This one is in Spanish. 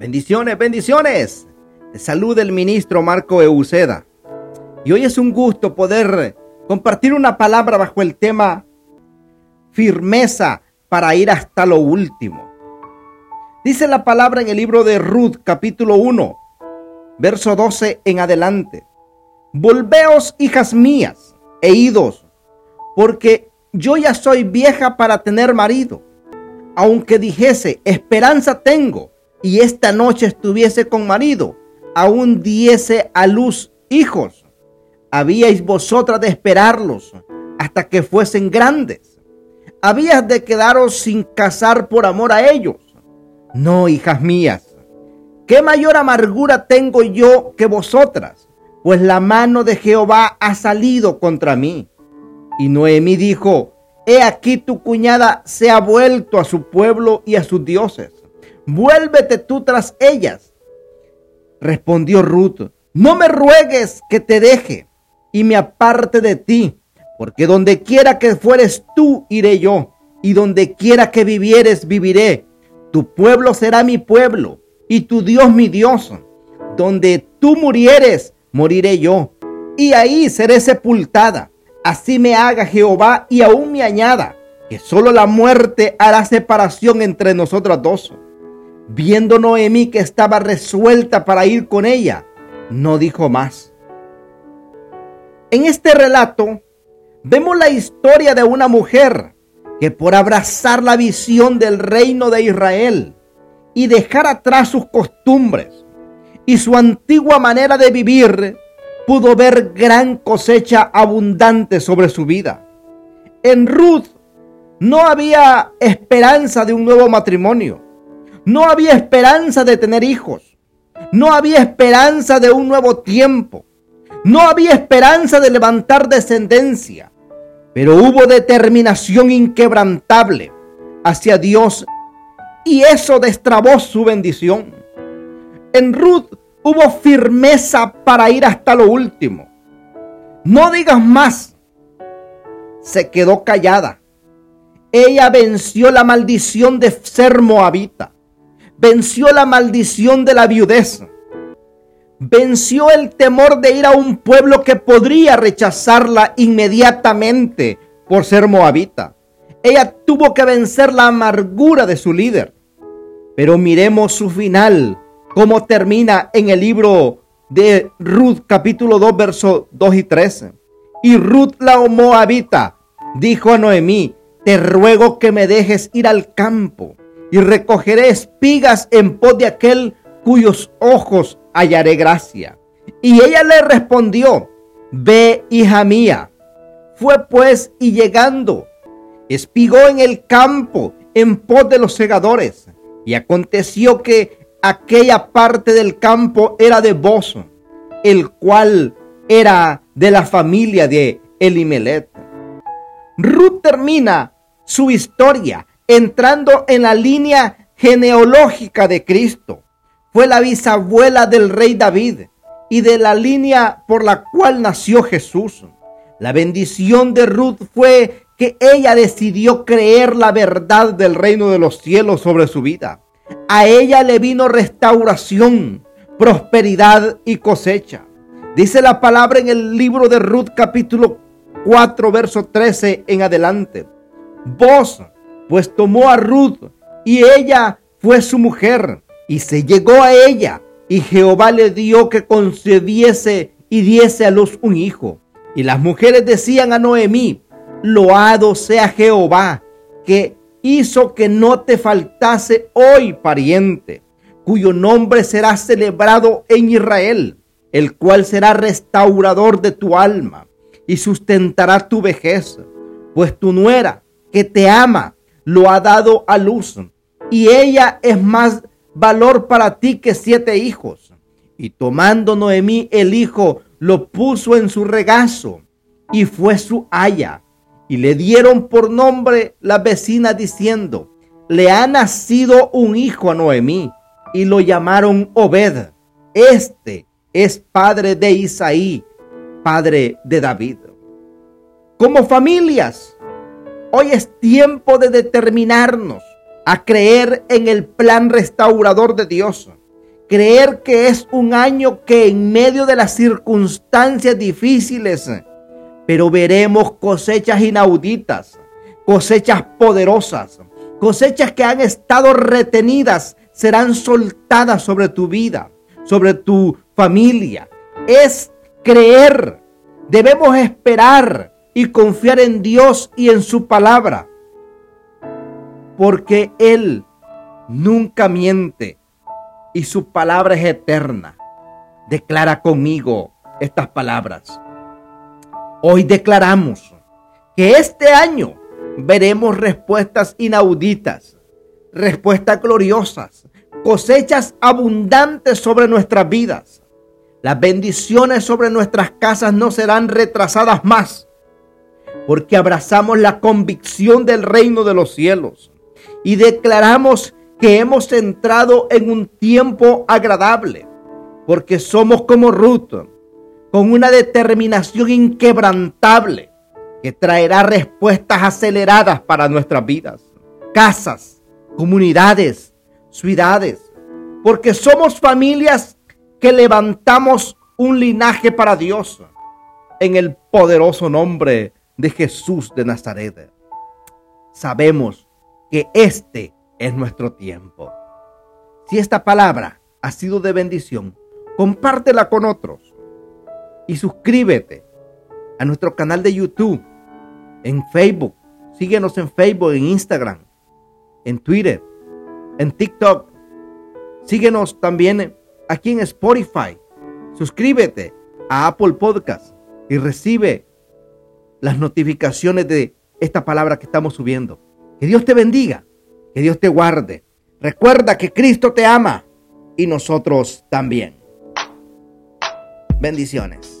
Bendiciones, bendiciones. Salud el ministro Marco Euceda. Y hoy es un gusto poder compartir una palabra bajo el tema firmeza para ir hasta lo último. Dice la palabra en el libro de Ruth capítulo 1, verso 12 en adelante. Volveos, hijas mías, e idos, porque yo ya soy vieja para tener marido. Aunque dijese, esperanza tengo, y esta noche estuviese con marido, aún diese a luz hijos. Habíais vosotras de esperarlos hasta que fuesen grandes. Habías de quedaros sin casar por amor a ellos. No, hijas mías, ¿qué mayor amargura tengo yo que vosotras? Pues la mano de Jehová ha salido contra mí. Y Noemí dijo, He aquí tu cuñada se ha vuelto a su pueblo y a sus dioses vuélvete tú tras ellas. Respondió Ruth, no me ruegues que te deje y me aparte de ti, porque donde quiera que fueres tú, iré yo, y donde quiera que vivieres, viviré. Tu pueblo será mi pueblo, y tu Dios mi Dios. Donde tú murieres, moriré yo, y ahí seré sepultada. Así me haga Jehová y aún me añada, que solo la muerte hará separación entre nosotras dos. Viendo Noemí que estaba resuelta para ir con ella, no dijo más. En este relato vemos la historia de una mujer que por abrazar la visión del reino de Israel y dejar atrás sus costumbres y su antigua manera de vivir, pudo ver gran cosecha abundante sobre su vida. En Ruth no había esperanza de un nuevo matrimonio. No había esperanza de tener hijos. No había esperanza de un nuevo tiempo. No había esperanza de levantar descendencia. Pero hubo determinación inquebrantable hacia Dios y eso destrabó su bendición. En Ruth hubo firmeza para ir hasta lo último. No digas más. Se quedó callada. Ella venció la maldición de ser moabita venció la maldición de la viudez, venció el temor de ir a un pueblo que podría rechazarla inmediatamente por ser moabita. Ella tuvo que vencer la amargura de su líder. Pero miremos su final, cómo termina en el libro de Ruth capítulo 2 versos 2 y 13. Y Ruth la moabita dijo a Noemí, te ruego que me dejes ir al campo y recogeré espigas en pos de aquel cuyos ojos hallaré gracia. Y ella le respondió, ve hija mía. Fue pues y llegando, espigó en el campo en pos de los segadores. Y aconteció que aquella parte del campo era de Bozo, el cual era de la familia de Elimelet. Ruth termina su historia entrando en la línea genealógica de Cristo. Fue la bisabuela del rey David y de la línea por la cual nació Jesús. La bendición de Ruth fue que ella decidió creer la verdad del reino de los cielos sobre su vida. A ella le vino restauración, prosperidad y cosecha. Dice la palabra en el libro de Ruth capítulo 4 verso 13 en adelante. Vos pues tomó a Ruth y ella fue su mujer y se llegó a ella y Jehová le dio que concebiese y diese a luz un hijo. Y las mujeres decían a Noemí, loado sea Jehová, que hizo que no te faltase hoy pariente, cuyo nombre será celebrado en Israel, el cual será restaurador de tu alma y sustentará tu vejez, pues tu nuera que te ama lo ha dado a luz y ella es más valor para ti que siete hijos. Y tomando Noemí el hijo, lo puso en su regazo y fue su haya. Y le dieron por nombre la vecina diciendo, le ha nacido un hijo a Noemí y lo llamaron Obed. Este es padre de Isaí, padre de David. Como familias, Hoy es tiempo de determinarnos a creer en el plan restaurador de Dios. Creer que es un año que en medio de las circunstancias difíciles, pero veremos cosechas inauditas, cosechas poderosas, cosechas que han estado retenidas, serán soltadas sobre tu vida, sobre tu familia. Es creer. Debemos esperar y confiar en Dios y en su palabra. Porque Él nunca miente y su palabra es eterna. Declara conmigo estas palabras. Hoy declaramos que este año veremos respuestas inauditas, respuestas gloriosas, cosechas abundantes sobre nuestras vidas. Las bendiciones sobre nuestras casas no serán retrasadas más, porque abrazamos la convicción del reino de los cielos y declaramos que hemos entrado en un tiempo agradable, porque somos como Ruth, con una determinación inquebrantable que traerá respuestas aceleradas para nuestras vidas, casas, comunidades, ciudades, porque somos familias que levantamos un linaje para Dios en el poderoso nombre de Jesús de Nazaret. Sabemos que este es nuestro tiempo. Si esta palabra ha sido de bendición, compártela con otros y suscríbete a nuestro canal de YouTube, en Facebook. Síguenos en Facebook, en Instagram, en Twitter, en TikTok. Síguenos también aquí en Spotify. Suscríbete a Apple Podcast y recibe las notificaciones de esta palabra que estamos subiendo. Que Dios te bendiga. Que Dios te guarde. Recuerda que Cristo te ama y nosotros también. Bendiciones.